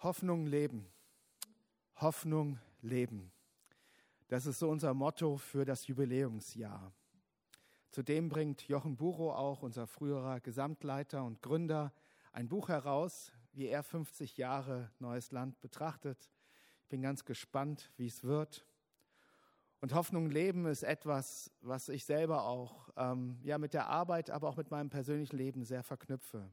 Hoffnung leben. Hoffnung leben. Das ist so unser Motto für das Jubiläumsjahr. Zudem bringt Jochen Buro auch, unser früherer Gesamtleiter und Gründer, ein Buch heraus, wie er 50 Jahre Neues Land betrachtet. Ich bin ganz gespannt, wie es wird. Und Hoffnung leben ist etwas, was ich selber auch ähm, ja, mit der Arbeit, aber auch mit meinem persönlichen Leben sehr verknüpfe.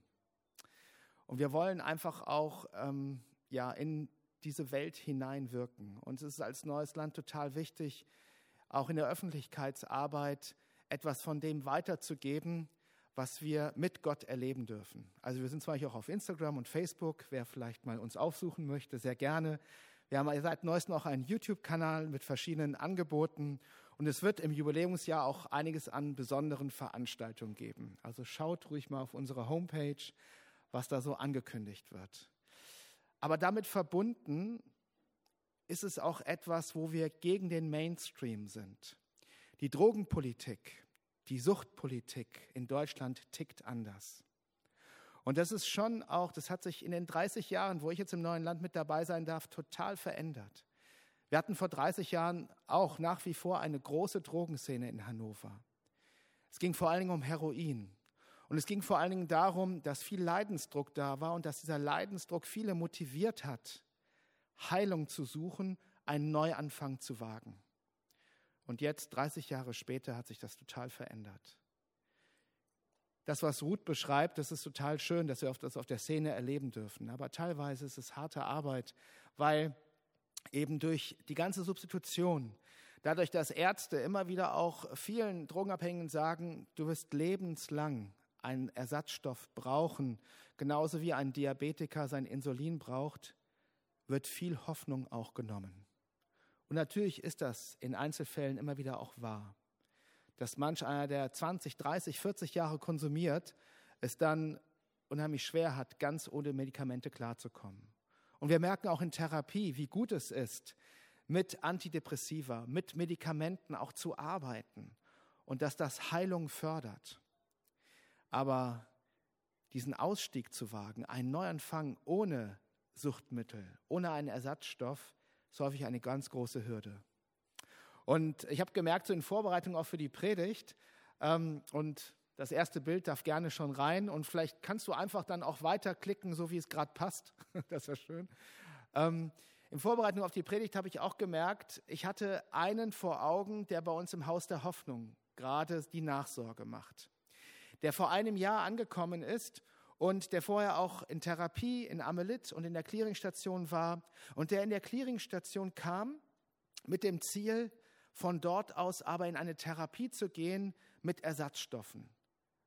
Und wir wollen einfach auch ähm, ja, in diese Welt hineinwirken. Und es ist als neues Land total wichtig, auch in der Öffentlichkeitsarbeit etwas von dem weiterzugeben, was wir mit Gott erleben dürfen. Also wir sind zwar auch auf Instagram und Facebook, wer vielleicht mal uns aufsuchen möchte, sehr gerne. Wir haben seit neuestem auch einen YouTube-Kanal mit verschiedenen Angeboten und es wird im Jubiläumsjahr auch einiges an besonderen Veranstaltungen geben. Also schaut ruhig mal auf unsere Homepage, was da so angekündigt wird. Aber damit verbunden ist es auch etwas, wo wir gegen den Mainstream sind. Die Drogenpolitik, die Suchtpolitik in Deutschland tickt anders. Und das ist schon auch, das hat sich in den 30 Jahren, wo ich jetzt im neuen Land mit dabei sein darf, total verändert. Wir hatten vor 30 Jahren auch nach wie vor eine große Drogenszene in Hannover. Es ging vor allen Dingen um Heroin. Und es ging vor allen Dingen darum, dass viel Leidensdruck da war und dass dieser Leidensdruck viele motiviert hat, Heilung zu suchen, einen Neuanfang zu wagen. Und jetzt, 30 Jahre später, hat sich das total verändert. Das, was Ruth beschreibt, das ist total schön, dass wir das auf der Szene erleben dürfen. Aber teilweise ist es harte Arbeit, weil eben durch die ganze Substitution, dadurch, dass Ärzte immer wieder auch vielen Drogenabhängigen sagen, du wirst lebenslang einen Ersatzstoff brauchen, genauso wie ein Diabetiker sein Insulin braucht, wird viel Hoffnung auch genommen. Und natürlich ist das in Einzelfällen immer wieder auch wahr, dass manch einer, der 20, 30, 40 Jahre konsumiert, es dann unheimlich schwer hat, ganz ohne Medikamente klarzukommen. Und wir merken auch in Therapie, wie gut es ist, mit Antidepressiva, mit Medikamenten auch zu arbeiten und dass das Heilung fördert. Aber diesen Ausstieg zu wagen, einen Neuanfang ohne Suchtmittel, ohne einen Ersatzstoff, ist häufig eine ganz große Hürde. Und ich habe gemerkt, so in Vorbereitung auch für die Predigt, ähm, und das erste Bild darf gerne schon rein, und vielleicht kannst du einfach dann auch weiterklicken, so wie es gerade passt. das wäre schön. Ähm, in Vorbereitung auf die Predigt habe ich auch gemerkt, ich hatte einen vor Augen, der bei uns im Haus der Hoffnung gerade die Nachsorge macht der vor einem Jahr angekommen ist und der vorher auch in Therapie in Amelit und in der Clearingstation war und der in der Clearingstation kam mit dem Ziel, von dort aus aber in eine Therapie zu gehen mit Ersatzstoffen,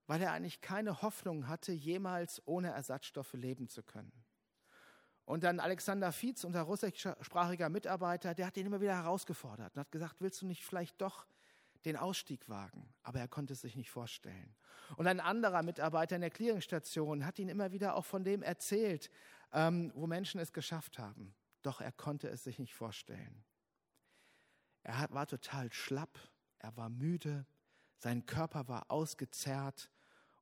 weil er eigentlich keine Hoffnung hatte, jemals ohne Ersatzstoffe leben zu können. Und dann Alexander Fietz, unser russischsprachiger Mitarbeiter, der hat ihn immer wieder herausgefordert und hat gesagt, willst du nicht vielleicht doch den Ausstieg wagen, aber er konnte es sich nicht vorstellen. Und ein anderer Mitarbeiter in der Clearingstation hat ihn immer wieder auch von dem erzählt, ähm, wo Menschen es geschafft haben. Doch er konnte es sich nicht vorstellen. Er war total schlapp, er war müde, sein Körper war ausgezerrt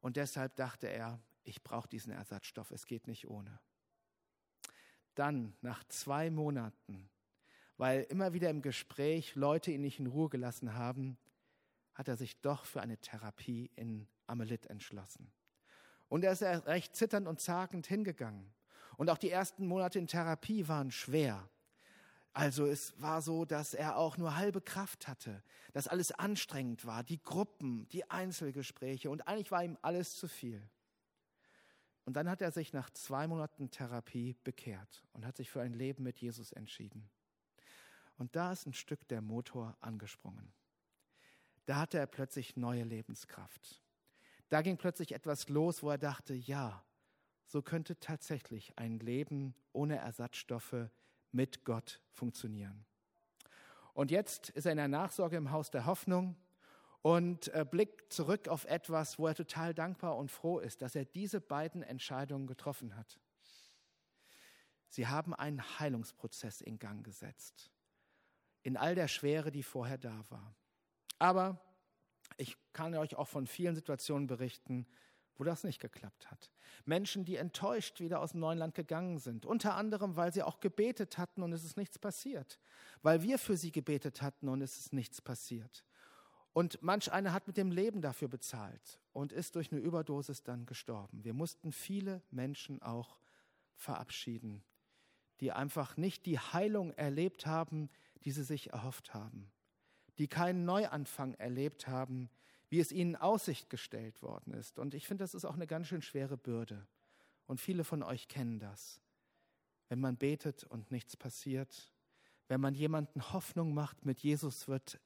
und deshalb dachte er, ich brauche diesen Ersatzstoff, es geht nicht ohne. Dann, nach zwei Monaten, weil immer wieder im Gespräch Leute ihn nicht in Ruhe gelassen haben, hat er sich doch für eine Therapie in Amelit entschlossen. Und er ist recht zitternd und zagend hingegangen. Und auch die ersten Monate in Therapie waren schwer. Also es war so, dass er auch nur halbe Kraft hatte, dass alles anstrengend war, die Gruppen, die Einzelgespräche und eigentlich war ihm alles zu viel. Und dann hat er sich nach zwei Monaten Therapie bekehrt und hat sich für ein Leben mit Jesus entschieden. Und da ist ein Stück der Motor angesprungen. Da hatte er plötzlich neue Lebenskraft. Da ging plötzlich etwas los, wo er dachte, ja, so könnte tatsächlich ein Leben ohne Ersatzstoffe mit Gott funktionieren. Und jetzt ist er in der Nachsorge im Haus der Hoffnung und äh, blickt zurück auf etwas, wo er total dankbar und froh ist, dass er diese beiden Entscheidungen getroffen hat. Sie haben einen Heilungsprozess in Gang gesetzt, in all der Schwere, die vorher da war. Aber ich kann euch auch von vielen Situationen berichten, wo das nicht geklappt hat. Menschen, die enttäuscht wieder aus dem neuen Land gegangen sind. Unter anderem, weil sie auch gebetet hatten und es ist nichts passiert. Weil wir für sie gebetet hatten und es ist nichts passiert. Und manch einer hat mit dem Leben dafür bezahlt und ist durch eine Überdosis dann gestorben. Wir mussten viele Menschen auch verabschieden, die einfach nicht die Heilung erlebt haben, die sie sich erhofft haben, die keinen Neuanfang erlebt haben, wie es ihnen Aussicht gestellt worden ist. Und ich finde, das ist auch eine ganz schön schwere Bürde. Und viele von euch kennen das. Wenn man betet und nichts passiert, wenn man jemanden Hoffnung macht, mit Jesus wird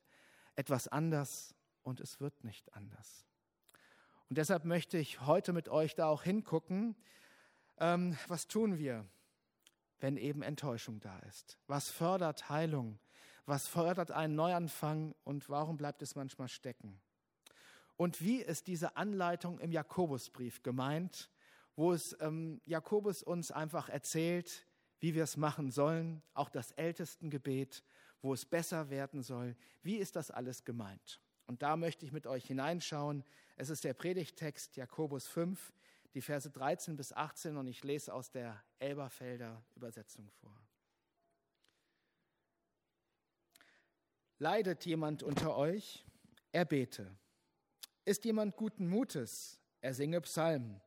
etwas anders und es wird nicht anders. Und deshalb möchte ich heute mit euch da auch hingucken, ähm, was tun wir, wenn eben Enttäuschung da ist? Was fördert Heilung? Was fördert einen Neuanfang und warum bleibt es manchmal stecken? Und wie ist diese Anleitung im Jakobusbrief gemeint, wo es ähm, Jakobus uns einfach erzählt, wie wir es machen sollen, auch das Ältestengebet, wo es besser werden soll. Wie ist das alles gemeint? Und da möchte ich mit euch hineinschauen. Es ist der Predigttext Jakobus 5, die Verse 13 bis 18 und ich lese aus der Elberfelder Übersetzung vor. Leidet jemand unter euch? Er bete. Ist jemand guten Mutes? Er singe Psalmen.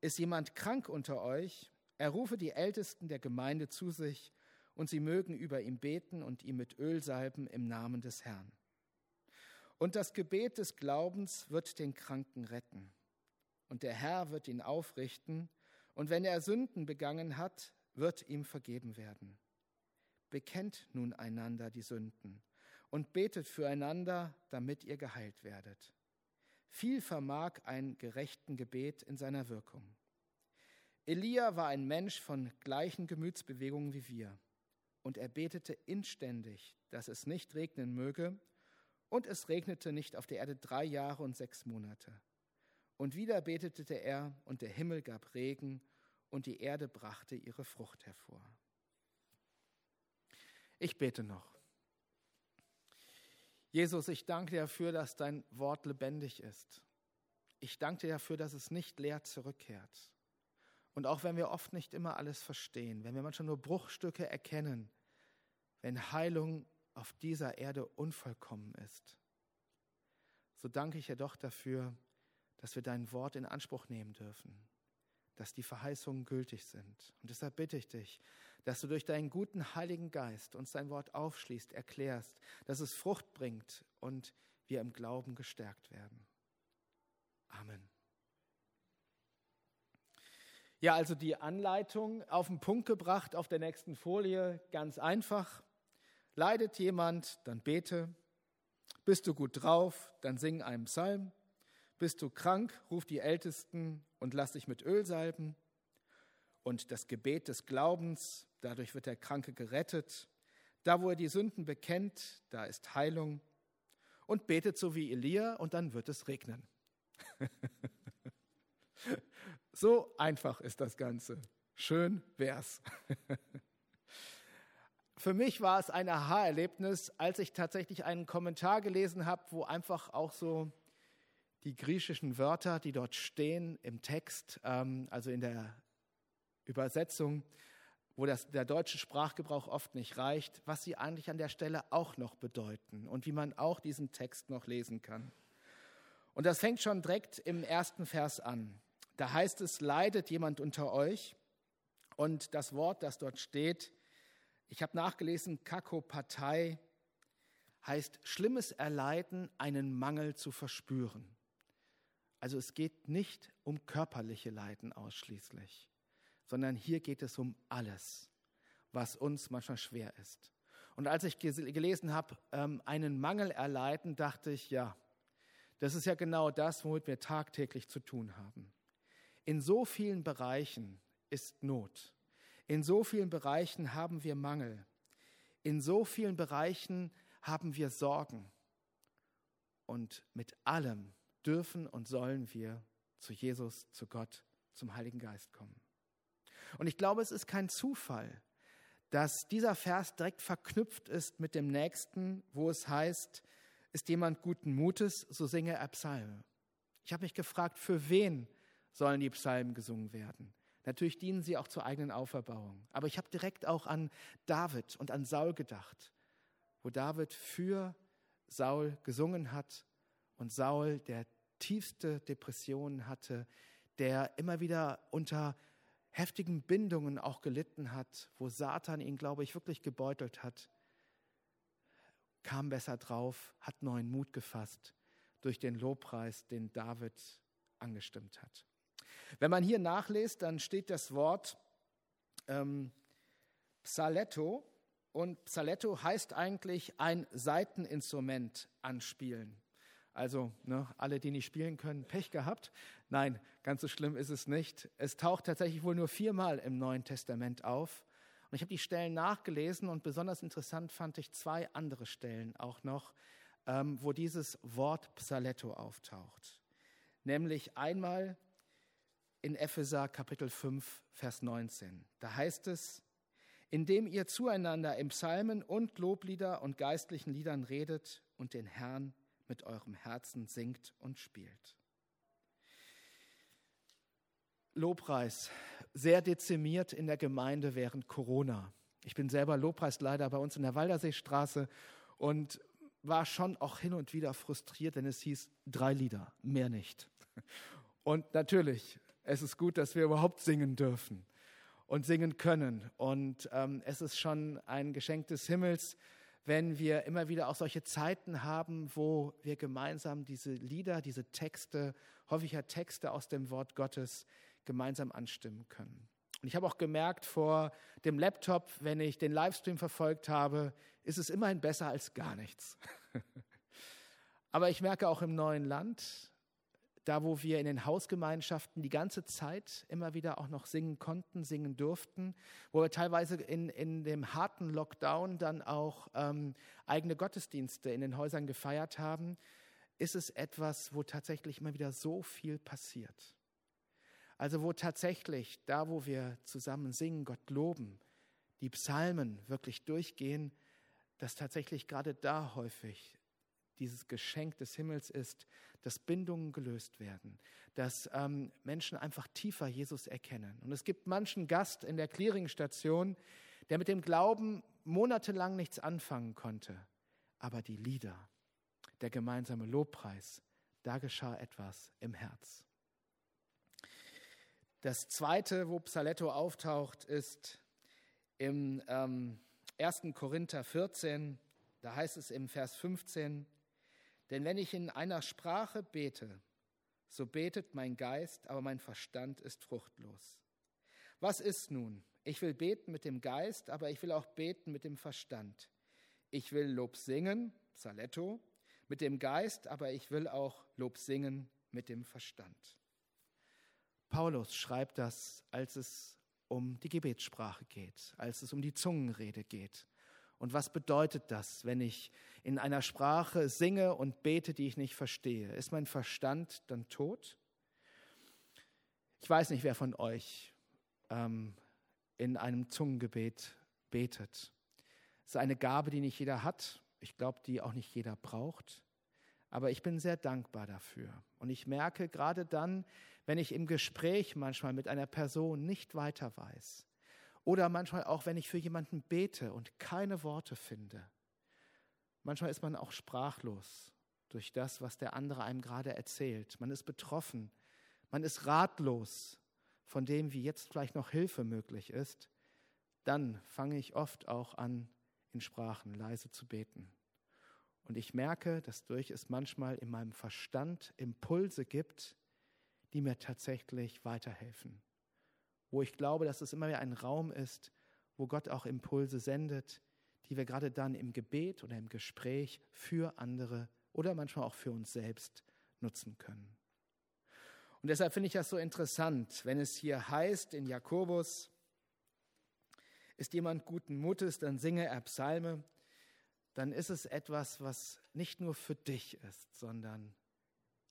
Ist jemand krank unter euch? Er rufe die Ältesten der Gemeinde zu sich und sie mögen über ihm beten und ihm mit Öl salben im Namen des Herrn. Und das Gebet des Glaubens wird den Kranken retten. Und der Herr wird ihn aufrichten. Und wenn er Sünden begangen hat, wird ihm vergeben werden. Bekennt nun einander die Sünden und betet füreinander, damit ihr geheilt werdet. Viel vermag ein gerechten Gebet in seiner Wirkung. Elia war ein Mensch von gleichen Gemütsbewegungen wie wir, und er betete inständig, dass es nicht regnen möge, und es regnete nicht auf der Erde drei Jahre und sechs Monate. Und wieder betete er, und der Himmel gab Regen, und die Erde brachte ihre Frucht hervor. Ich bete noch. Jesus, ich danke dir dafür, dass dein Wort lebendig ist. Ich danke dir dafür, dass es nicht leer zurückkehrt. Und auch wenn wir oft nicht immer alles verstehen, wenn wir manchmal nur Bruchstücke erkennen, wenn Heilung auf dieser Erde unvollkommen ist, so danke ich dir doch dafür, dass wir dein Wort in Anspruch nehmen dürfen, dass die Verheißungen gültig sind. Und deshalb bitte ich dich, dass du durch deinen guten Heiligen Geist uns dein Wort aufschließt, erklärst, dass es Frucht bringt und wir im Glauben gestärkt werden. Amen. Ja, also die Anleitung auf den Punkt gebracht auf der nächsten Folie, ganz einfach. Leidet jemand, dann bete. Bist du gut drauf, dann sing einen Psalm. Bist du krank, ruf die Ältesten und lass dich mit Öl salben. Und das Gebet des Glaubens, Dadurch wird der Kranke gerettet. Da, wo er die Sünden bekennt, da ist Heilung. Und betet so wie Elia und dann wird es regnen. so einfach ist das Ganze. Schön wär's. Für mich war es ein Aha-Erlebnis, als ich tatsächlich einen Kommentar gelesen habe, wo einfach auch so die griechischen Wörter, die dort stehen im Text, ähm, also in der Übersetzung, wo das, der deutsche Sprachgebrauch oft nicht reicht, was sie eigentlich an der Stelle auch noch bedeuten und wie man auch diesen Text noch lesen kann. Und das fängt schon direkt im ersten Vers an. Da heißt es, leidet jemand unter euch? Und das Wort, das dort steht, ich habe nachgelesen, Kakopathei, heißt schlimmes Erleiden, einen Mangel zu verspüren. Also es geht nicht um körperliche Leiden ausschließlich sondern hier geht es um alles, was uns manchmal schwer ist. Und als ich gelesen habe, ähm, einen Mangel erleiden, dachte ich, ja, das ist ja genau das, womit wir tagtäglich zu tun haben. In so vielen Bereichen ist Not. In so vielen Bereichen haben wir Mangel. In so vielen Bereichen haben wir Sorgen. Und mit allem dürfen und sollen wir zu Jesus, zu Gott, zum Heiligen Geist kommen. Und ich glaube, es ist kein Zufall, dass dieser Vers direkt verknüpft ist mit dem nächsten, wo es heißt, ist jemand guten Mutes, so singe er Psalme. Ich habe mich gefragt, für wen sollen die Psalmen gesungen werden? Natürlich dienen sie auch zur eigenen Auferbauung. Aber ich habe direkt auch an David und an Saul gedacht, wo David für Saul gesungen hat und Saul, der tiefste Depressionen hatte, der immer wieder unter heftigen Bindungen auch gelitten hat, wo Satan ihn, glaube ich, wirklich gebeutelt hat, kam besser drauf, hat neuen Mut gefasst durch den Lobpreis, den David angestimmt hat. Wenn man hier nachliest, dann steht das Wort ähm, Psaletto und Psaletto heißt eigentlich ein Saiteninstrument anspielen. Also ne, alle, die nicht spielen können, Pech gehabt. Nein, ganz so schlimm ist es nicht. Es taucht tatsächlich wohl nur viermal im Neuen Testament auf. Und ich habe die Stellen nachgelesen und besonders interessant fand ich zwei andere Stellen auch noch, ähm, wo dieses Wort Psaletto auftaucht. Nämlich einmal in Epheser Kapitel 5, Vers 19. Da heißt es, indem ihr zueinander im Psalmen und Loblieder und geistlichen Liedern redet und den Herrn mit eurem Herzen singt und spielt. Lobpreis, sehr dezimiert in der Gemeinde während Corona. Ich bin selber Lobpreisleiter bei uns in der Walderseestraße und war schon auch hin und wieder frustriert, denn es hieß drei Lieder, mehr nicht. Und natürlich, es ist gut, dass wir überhaupt singen dürfen und singen können. Und ähm, es ist schon ein Geschenk des Himmels, wenn wir immer wieder auch solche Zeiten haben, wo wir gemeinsam diese Lieder, diese Texte, häufig ja Texte aus dem Wort Gottes gemeinsam anstimmen können. Und ich habe auch gemerkt vor dem Laptop, wenn ich den Livestream verfolgt habe, ist es immerhin besser als gar nichts. Aber ich merke auch im neuen Land, da wo wir in den Hausgemeinschaften die ganze Zeit immer wieder auch noch singen konnten, singen durften, wo wir teilweise in, in dem harten Lockdown dann auch ähm, eigene Gottesdienste in den Häusern gefeiert haben, ist es etwas, wo tatsächlich immer wieder so viel passiert. Also wo tatsächlich, da wo wir zusammen singen, Gott loben, die Psalmen wirklich durchgehen, dass tatsächlich gerade da häufig dieses Geschenk des Himmels ist, dass Bindungen gelöst werden, dass ähm, Menschen einfach tiefer Jesus erkennen. Und es gibt manchen Gast in der Clearingstation, der mit dem Glauben monatelang nichts anfangen konnte. Aber die Lieder, der gemeinsame Lobpreis, da geschah etwas im Herz. Das zweite, wo Psaletto auftaucht, ist im ähm, 1. Korinther 14. Da heißt es im Vers 15, denn wenn ich in einer Sprache bete, so betet mein Geist, aber mein Verstand ist fruchtlos. Was ist nun? Ich will beten mit dem Geist, aber ich will auch beten mit dem Verstand. Ich will Lob singen, Saletto, mit dem Geist, aber ich will auch Lob singen mit dem Verstand. Paulus schreibt das, als es um die Gebetssprache geht, als es um die Zungenrede geht. Und was bedeutet das, wenn ich in einer Sprache singe und bete, die ich nicht verstehe? Ist mein Verstand dann tot? Ich weiß nicht, wer von euch ähm, in einem Zungengebet betet. Es ist eine Gabe, die nicht jeder hat. Ich glaube, die auch nicht jeder braucht. Aber ich bin sehr dankbar dafür. Und ich merke gerade dann, wenn ich im Gespräch manchmal mit einer Person nicht weiter weiß, oder manchmal auch, wenn ich für jemanden bete und keine Worte finde. Manchmal ist man auch sprachlos durch das, was der andere einem gerade erzählt. Man ist betroffen. Man ist ratlos von dem, wie jetzt vielleicht noch Hilfe möglich ist. Dann fange ich oft auch an, in Sprachen leise zu beten. Und ich merke, dass durch es manchmal in meinem Verstand Impulse gibt, die mir tatsächlich weiterhelfen wo ich glaube, dass es immer mehr ein Raum ist, wo Gott auch Impulse sendet, die wir gerade dann im Gebet oder im Gespräch für andere oder manchmal auch für uns selbst nutzen können. Und deshalb finde ich das so interessant, wenn es hier heißt in Jakobus, ist jemand guten Mutes, dann singe er Psalme, dann ist es etwas, was nicht nur für dich ist, sondern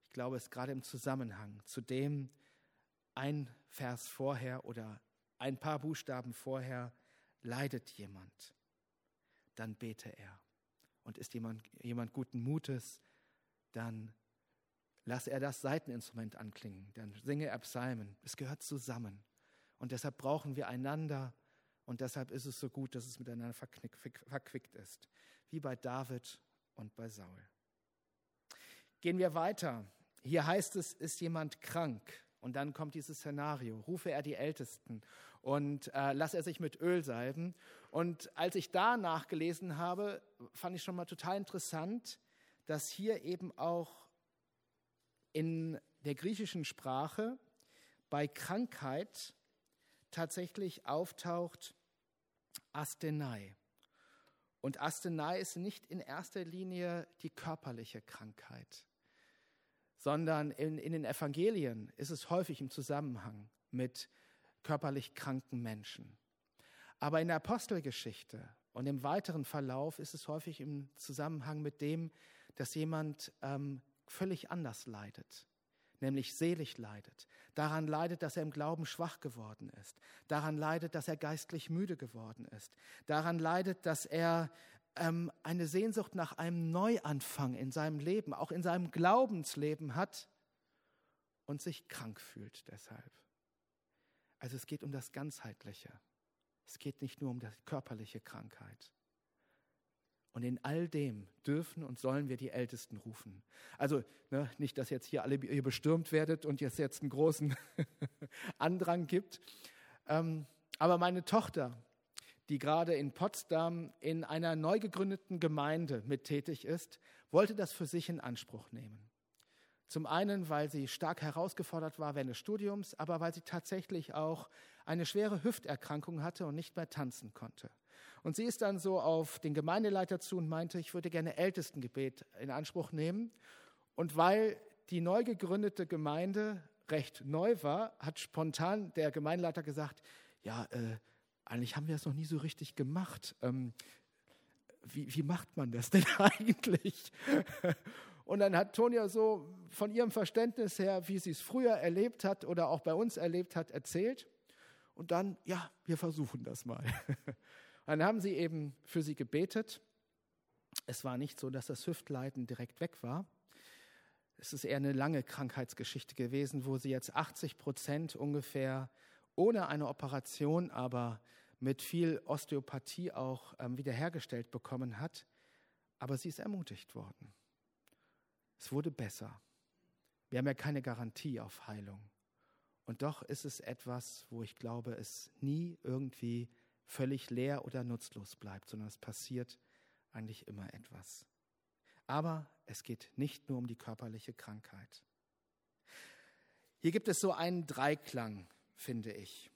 ich glaube, es gerade im Zusammenhang zu dem, ein Vers vorher oder ein paar Buchstaben vorher leidet jemand, dann bete er. Und ist jemand, jemand guten Mutes, dann lass er das Seiteninstrument anklingen, dann singe er Psalmen. Es gehört zusammen. Und deshalb brauchen wir einander und deshalb ist es so gut, dass es miteinander verquickt ist, wie bei David und bei Saul. Gehen wir weiter. Hier heißt es, ist jemand krank? Und dann kommt dieses Szenario. Rufe er die Ältesten und äh, lass er sich mit Öl salben. Und als ich da nachgelesen habe, fand ich schon mal total interessant, dass hier eben auch in der griechischen Sprache bei Krankheit tatsächlich auftaucht Asthenei. Und Asthenei ist nicht in erster Linie die körperliche Krankheit, sondern in, in den Evangelien ist es häufig im Zusammenhang mit körperlich kranken Menschen. Aber in der Apostelgeschichte und im weiteren Verlauf ist es häufig im Zusammenhang mit dem, dass jemand ähm, völlig anders leidet, nämlich selig leidet. Daran leidet, dass er im Glauben schwach geworden ist. Daran leidet, dass er geistlich müde geworden ist. Daran leidet, dass er ähm, eine Sehnsucht nach einem Neuanfang in seinem Leben, auch in seinem Glaubensleben hat und sich krank fühlt deshalb. Also es geht um das Ganzheitliche. Es geht nicht nur um die körperliche Krankheit. Und in all dem dürfen und sollen wir die Ältesten rufen. Also ne, nicht, dass jetzt hier alle hier bestürmt werdet und jetzt jetzt einen großen Andrang gibt. Ähm, aber meine Tochter, die gerade in Potsdam in einer neu gegründeten Gemeinde mit tätig ist, wollte das für sich in Anspruch nehmen. Zum einen, weil sie stark herausgefordert war während des Studiums, aber weil sie tatsächlich auch eine schwere Hüfterkrankung hatte und nicht mehr tanzen konnte. Und sie ist dann so auf den Gemeindeleiter zu und meinte, ich würde gerne Ältestengebet in Anspruch nehmen. Und weil die neu gegründete Gemeinde recht neu war, hat spontan der Gemeindeleiter gesagt, ja, äh, eigentlich haben wir es noch nie so richtig gemacht. Ähm, wie, wie macht man das denn eigentlich? Und dann hat Tonia so von ihrem Verständnis her, wie sie es früher erlebt hat oder auch bei uns erlebt hat, erzählt. Und dann, ja, wir versuchen das mal. Dann haben sie eben für sie gebetet. Es war nicht so, dass das Hüftleiden direkt weg war. Es ist eher eine lange Krankheitsgeschichte gewesen, wo sie jetzt 80 Prozent ungefähr ohne eine Operation, aber mit viel Osteopathie auch ähm, wiederhergestellt bekommen hat. Aber sie ist ermutigt worden. Es wurde besser. Wir haben ja keine Garantie auf Heilung. Und doch ist es etwas, wo ich glaube, es nie irgendwie völlig leer oder nutzlos bleibt, sondern es passiert eigentlich immer etwas. Aber es geht nicht nur um die körperliche Krankheit. Hier gibt es so einen Dreiklang, finde ich.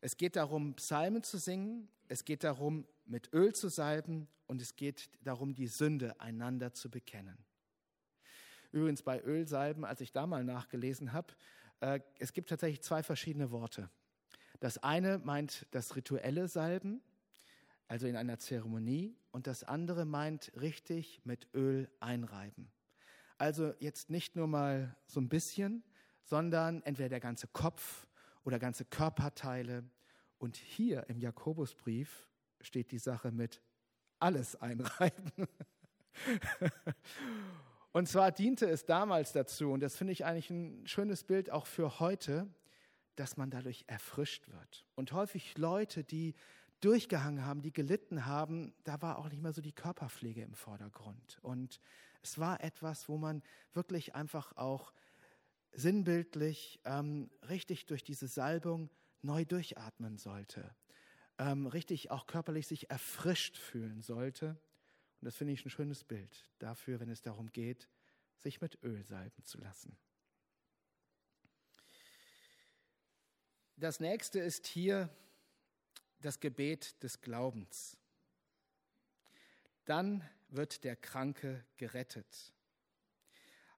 Es geht darum, Psalmen zu singen, es geht darum, mit Öl zu salben und es geht darum, die Sünde einander zu bekennen. Übrigens bei Ölsalben, als ich da mal nachgelesen habe, äh, es gibt tatsächlich zwei verschiedene Worte. Das eine meint das rituelle Salben, also in einer Zeremonie, und das andere meint richtig mit Öl einreiben. Also jetzt nicht nur mal so ein bisschen, sondern entweder der ganze Kopf oder ganze Körperteile. Und hier im Jakobusbrief steht die Sache mit alles einreiben. und zwar diente es damals dazu, und das finde ich eigentlich ein schönes Bild auch für heute, dass man dadurch erfrischt wird. Und häufig Leute, die durchgehangen haben, die gelitten haben, da war auch nicht mehr so die Körperpflege im Vordergrund. Und es war etwas, wo man wirklich einfach auch sinnbildlich ähm, richtig durch diese Salbung neu durchatmen sollte, ähm, richtig auch körperlich sich erfrischt fühlen sollte. Und das finde ich ein schönes Bild dafür, wenn es darum geht, sich mit Öl salben zu lassen. Das nächste ist hier das Gebet des Glaubens. Dann wird der Kranke gerettet.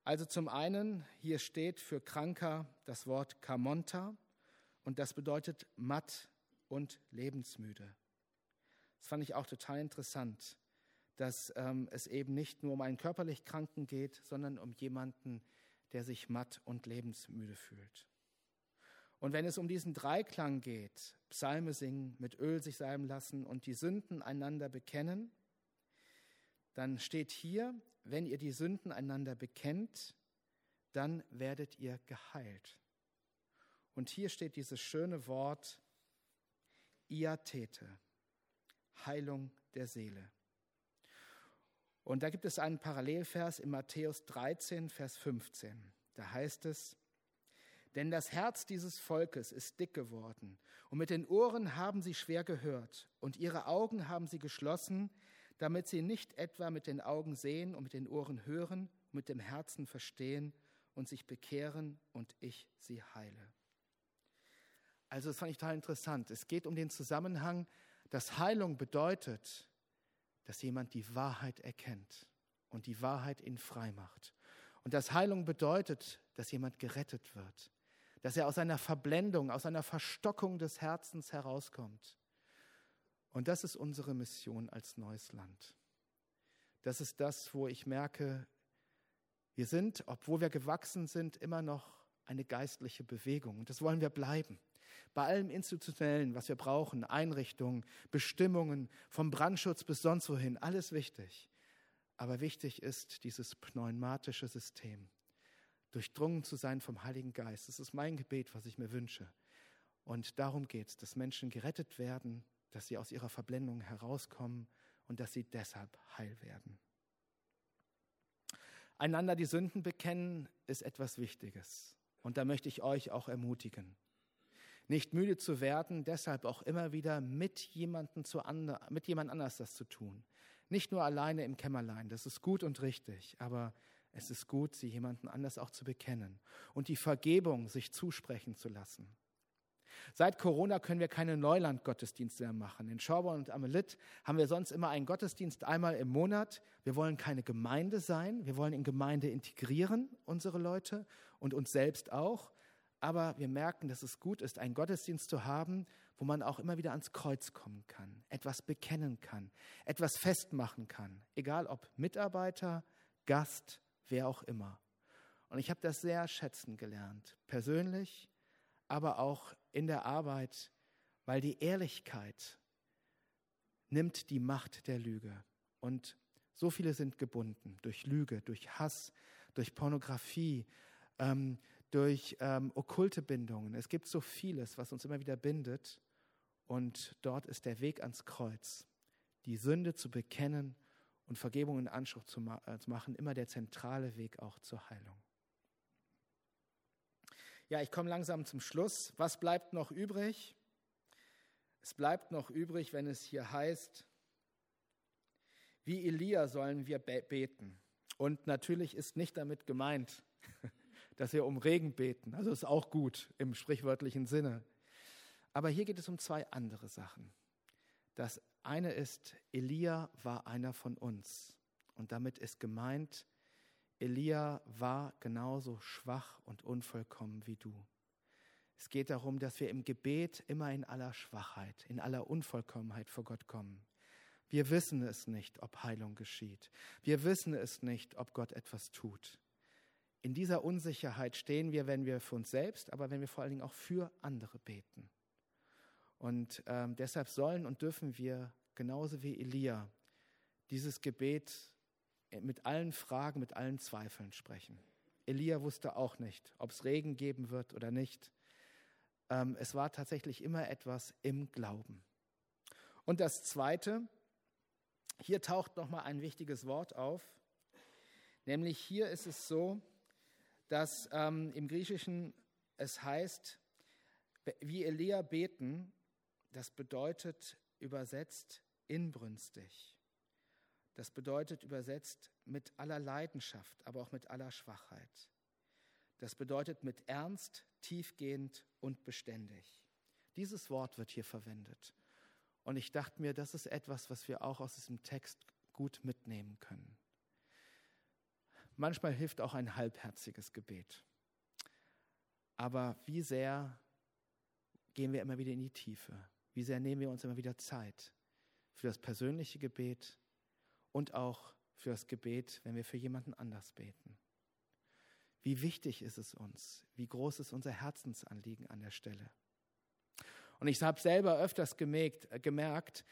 Also zum einen, hier steht für Kranker das Wort Kamonta und das bedeutet matt und lebensmüde. Das fand ich auch total interessant, dass ähm, es eben nicht nur um einen körperlich Kranken geht, sondern um jemanden, der sich matt und lebensmüde fühlt. Und wenn es um diesen Dreiklang geht, Psalme singen, mit Öl sich salben lassen und die Sünden einander bekennen, dann steht hier, wenn ihr die Sünden einander bekennt, dann werdet ihr geheilt. Und hier steht dieses schöne Wort Iatete, Heilung der Seele. Und da gibt es einen Parallelvers in Matthäus 13, Vers 15. Da heißt es, denn das Herz dieses Volkes ist dick geworden, und mit den Ohren haben sie schwer gehört, und ihre Augen haben sie geschlossen, damit sie nicht etwa mit den Augen sehen und mit den Ohren hören, mit dem Herzen verstehen und sich bekehren und ich sie heile. Also das fand ich total interessant. Es geht um den Zusammenhang, dass Heilung bedeutet, dass jemand die Wahrheit erkennt und die Wahrheit ihn frei macht. Und dass Heilung bedeutet, dass jemand gerettet wird, dass er aus einer Verblendung, aus einer Verstockung des Herzens herauskommt. Und das ist unsere Mission als neues Land. Das ist das, wo ich merke, wir sind, obwohl wir gewachsen sind, immer noch eine geistliche Bewegung. Und das wollen wir bleiben. Bei allem Institutionellen, was wir brauchen, Einrichtungen, Bestimmungen, vom Brandschutz bis sonst wohin, alles wichtig. Aber wichtig ist dieses pneumatische System, durchdrungen zu sein vom Heiligen Geist. Das ist mein Gebet, was ich mir wünsche. Und darum geht es, dass Menschen gerettet werden, dass sie aus ihrer Verblendung herauskommen und dass sie deshalb heil werden. Einander die Sünden bekennen ist etwas Wichtiges. Und da möchte ich euch auch ermutigen. Nicht müde zu werden, deshalb auch immer wieder mit jemandem zu andre, mit jemand anders das zu tun. Nicht nur alleine im Kämmerlein, das ist gut und richtig, aber es ist gut, sie jemandem anders auch zu bekennen und die Vergebung sich zusprechen zu lassen. Seit Corona können wir keine Neuland-Gottesdienste mehr machen. In Schauborn und Amelit haben wir sonst immer einen Gottesdienst einmal im Monat. Wir wollen keine Gemeinde sein. Wir wollen in Gemeinde integrieren, unsere Leute und uns selbst auch. Aber wir merken, dass es gut ist, einen Gottesdienst zu haben, wo man auch immer wieder ans Kreuz kommen kann, etwas bekennen kann, etwas festmachen kann, egal ob Mitarbeiter, Gast, wer auch immer. Und ich habe das sehr schätzen gelernt, persönlich, aber auch in der Arbeit, weil die Ehrlichkeit nimmt die Macht der Lüge. Und so viele sind gebunden durch Lüge, durch Hass, durch Pornografie, ähm, durch ähm, okkulte Bindungen. Es gibt so vieles, was uns immer wieder bindet. Und dort ist der Weg ans Kreuz, die Sünde zu bekennen und Vergebung in Anspruch zu, ma äh, zu machen, immer der zentrale Weg auch zur Heilung. Ja, ich komme langsam zum Schluss. Was bleibt noch übrig? Es bleibt noch übrig, wenn es hier heißt, wie Elia sollen wir beten. Und natürlich ist nicht damit gemeint, dass wir um Regen beten. Also ist auch gut im sprichwörtlichen Sinne. Aber hier geht es um zwei andere Sachen. Das eine ist, Elia war einer von uns. Und damit ist gemeint, Elia war genauso schwach und unvollkommen wie du. Es geht darum, dass wir im Gebet immer in aller Schwachheit, in aller Unvollkommenheit vor Gott kommen. Wir wissen es nicht, ob Heilung geschieht. Wir wissen es nicht, ob Gott etwas tut. In dieser Unsicherheit stehen wir, wenn wir für uns selbst, aber wenn wir vor allen Dingen auch für andere beten. Und ähm, deshalb sollen und dürfen wir genauso wie Elia dieses Gebet mit allen Fragen, mit allen Zweifeln sprechen. Elia wusste auch nicht, ob es Regen geben wird oder nicht. Ähm, es war tatsächlich immer etwas im Glauben. Und das Zweite, hier taucht nochmal ein wichtiges Wort auf, nämlich hier ist es so, dass ähm, im Griechischen es heißt, wie Elia beten, das bedeutet übersetzt inbrünstig. Das bedeutet übersetzt mit aller Leidenschaft, aber auch mit aller Schwachheit. Das bedeutet mit Ernst, tiefgehend und beständig. Dieses Wort wird hier verwendet. Und ich dachte mir, das ist etwas, was wir auch aus diesem Text gut mitnehmen können. Manchmal hilft auch ein halbherziges Gebet. Aber wie sehr gehen wir immer wieder in die Tiefe? Wie sehr nehmen wir uns immer wieder Zeit für das persönliche Gebet, und auch für das Gebet, wenn wir für jemanden anders beten. Wie wichtig ist es uns? Wie groß ist unser Herzensanliegen an der Stelle? Und ich habe selber öfters gemerkt, äh, gemerkt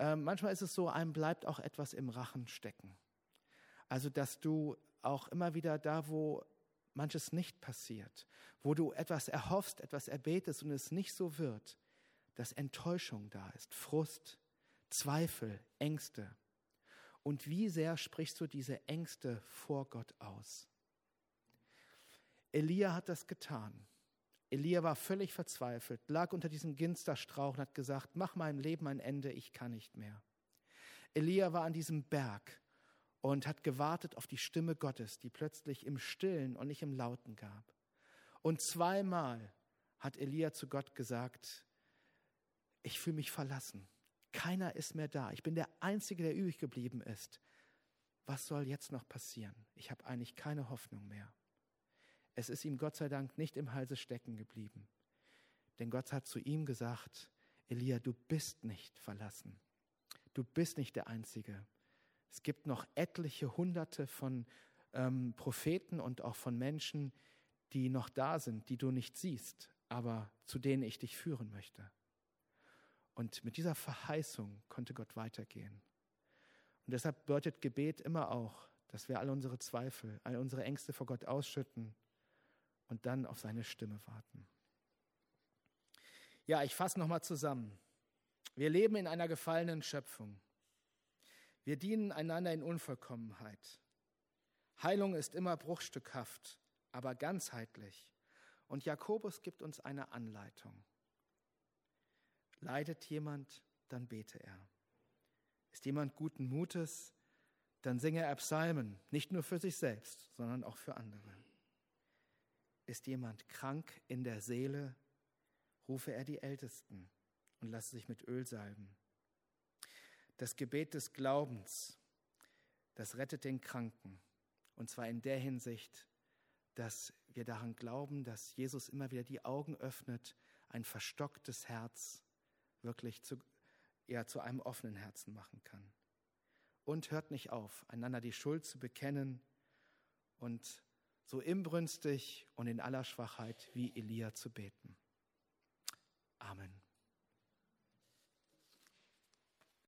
äh, manchmal ist es so, einem bleibt auch etwas im Rachen stecken. Also, dass du auch immer wieder da, wo manches nicht passiert, wo du etwas erhoffst, etwas erbetest und es nicht so wird, dass Enttäuschung da ist, Frust, Zweifel, Ängste. Und wie sehr sprichst du diese Ängste vor Gott aus? Elia hat das getan. Elia war völlig verzweifelt, lag unter diesem Ginsterstrauch und hat gesagt, mach meinem Leben ein Ende, ich kann nicht mehr. Elia war an diesem Berg und hat gewartet auf die Stimme Gottes, die plötzlich im Stillen und nicht im Lauten gab. Und zweimal hat Elia zu Gott gesagt, ich fühle mich verlassen. Keiner ist mehr da. Ich bin der Einzige, der übrig geblieben ist. Was soll jetzt noch passieren? Ich habe eigentlich keine Hoffnung mehr. Es ist ihm Gott sei Dank nicht im Halse stecken geblieben. Denn Gott hat zu ihm gesagt, Elia, du bist nicht verlassen. Du bist nicht der Einzige. Es gibt noch etliche Hunderte von ähm, Propheten und auch von Menschen, die noch da sind, die du nicht siehst, aber zu denen ich dich führen möchte. Und mit dieser Verheißung konnte Gott weitergehen. Und deshalb bedeutet Gebet immer auch, dass wir all unsere Zweifel, all unsere Ängste vor Gott ausschütten und dann auf seine Stimme warten. Ja, ich fasse nochmal zusammen. Wir leben in einer gefallenen Schöpfung. Wir dienen einander in Unvollkommenheit. Heilung ist immer bruchstückhaft, aber ganzheitlich. Und Jakobus gibt uns eine Anleitung. Leidet jemand, dann bete er. Ist jemand guten Mutes, dann singe er Psalmen, nicht nur für sich selbst, sondern auch für andere. Ist jemand krank in der Seele, rufe er die Ältesten und lasse sich mit Öl salben. Das Gebet des Glaubens, das rettet den Kranken. Und zwar in der Hinsicht, dass wir daran glauben, dass Jesus immer wieder die Augen öffnet, ein verstocktes Herz wirklich zu, ja, zu einem offenen Herzen machen kann. Und hört nicht auf, einander die Schuld zu bekennen und so inbrünstig und in aller Schwachheit wie Elia zu beten.